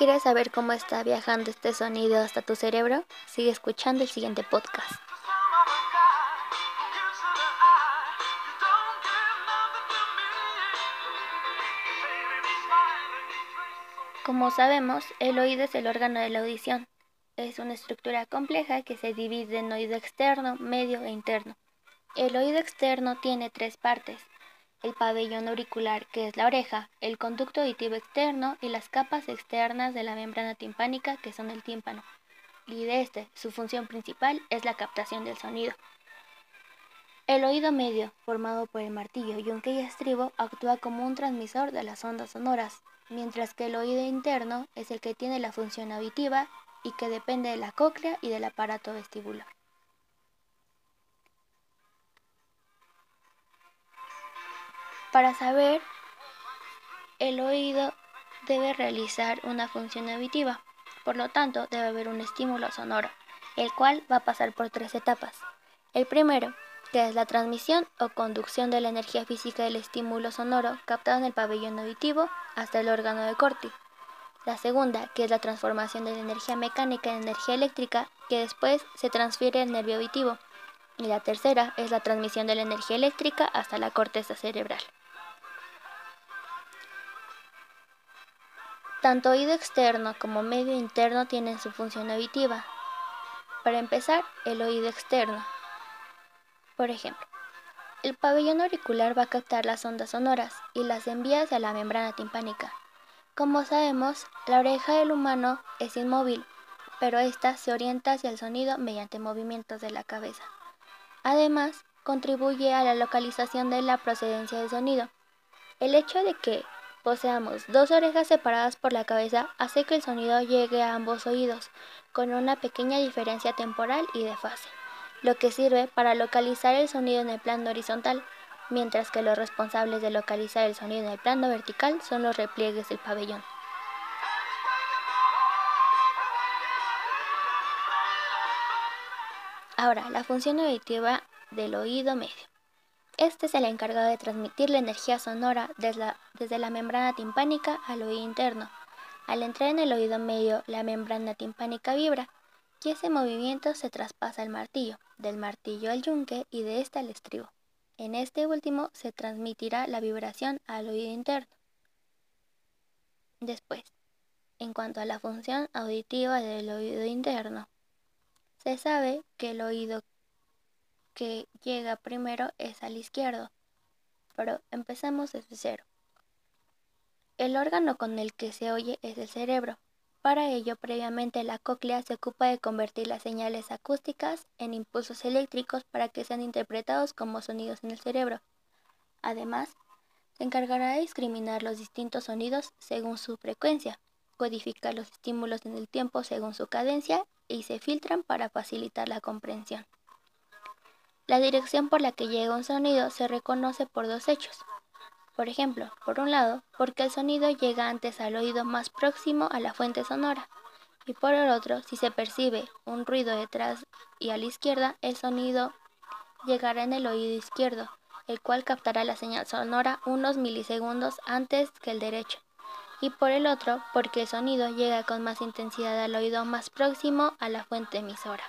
¿Quieres saber cómo está viajando este sonido hasta tu cerebro? Sigue escuchando el siguiente podcast. Como sabemos, el oído es el órgano de la audición. Es una estructura compleja que se divide en oído externo, medio e interno. El oído externo tiene tres partes, el pabellón auricular, que es la oreja, el conducto auditivo externo y las capas externas de la membrana timpánica, que son el tímpano. Y de este, su función principal es la captación del sonido. El oído medio, formado por el martillo, y estribo, actúa como un transmisor de las ondas sonoras, mientras que el oído interno es el que tiene la función auditiva y que depende de la cóclea y del aparato vestibular. Para saber, el oído debe realizar una función auditiva, por lo tanto debe haber un estímulo sonoro, el cual va a pasar por tres etapas. El primero, que es la transmisión o conducción de la energía física del estímulo sonoro captado en el pabellón auditivo hasta el órgano de Corti. La segunda, que es la transformación de la energía mecánica en energía eléctrica, que después se transfiere al nervio auditivo. Y la tercera es la transmisión de la energía eléctrica hasta la corteza cerebral. Tanto oído externo como medio interno tienen su función auditiva. Para empezar, el oído externo. Por ejemplo, el pabellón auricular va a captar las ondas sonoras y las envía hacia la membrana timpánica. Como sabemos, la oreja del humano es inmóvil, pero ésta se orienta hacia el sonido mediante movimientos de la cabeza. Además, contribuye a la localización de la procedencia del sonido. El hecho de que poseamos dos orejas separadas por la cabeza hace que el sonido llegue a ambos oídos, con una pequeña diferencia temporal y de fase, lo que sirve para localizar el sonido en el plano horizontal, mientras que los responsables de localizar el sonido en el plano vertical son los repliegues del pabellón. Ahora, la función auditiva del oído medio. Este es el encargado de transmitir la energía sonora desde la, membrana timpánica al oído interno. Al entrar en el oído medio, la membrana timpánica vibra y ese movimiento se traspasa al martillo, del martillo al yunque y de este al estribo. En este último se transmitirá la vibración al oído interno. Después, en cuanto a la función auditiva del oído interno, se sabe que el oído que llega primero es al izquierdo. Pero empezamos desde cero. El órgano con el que se oye es el cerebro. Para ello, previamente la cóclea se ocupa de convertir las señales acústicas en impulsos eléctricos para que sean interpretados como sonidos en el cerebro. Además, se encargará de discriminar los distintos sonidos según su frecuencia, codificar los estímulos en el tiempo según su cadencia y se filtran para facilitar la comprensión. La dirección por la que llega un sonido se reconoce por dos hechos. Por ejemplo, por un lado, porque el sonido llega antes al oído más próximo a la fuente sonora, y por el otro, si se percibe un ruido detrás y a la izquierda, el sonido llegará en el oído izquierdo, el cual captará la señal sonora unos milisegundos antes que el derecho, y por el otro, porque el sonido llega con más intensidad al oído más próximo a la fuente emisora.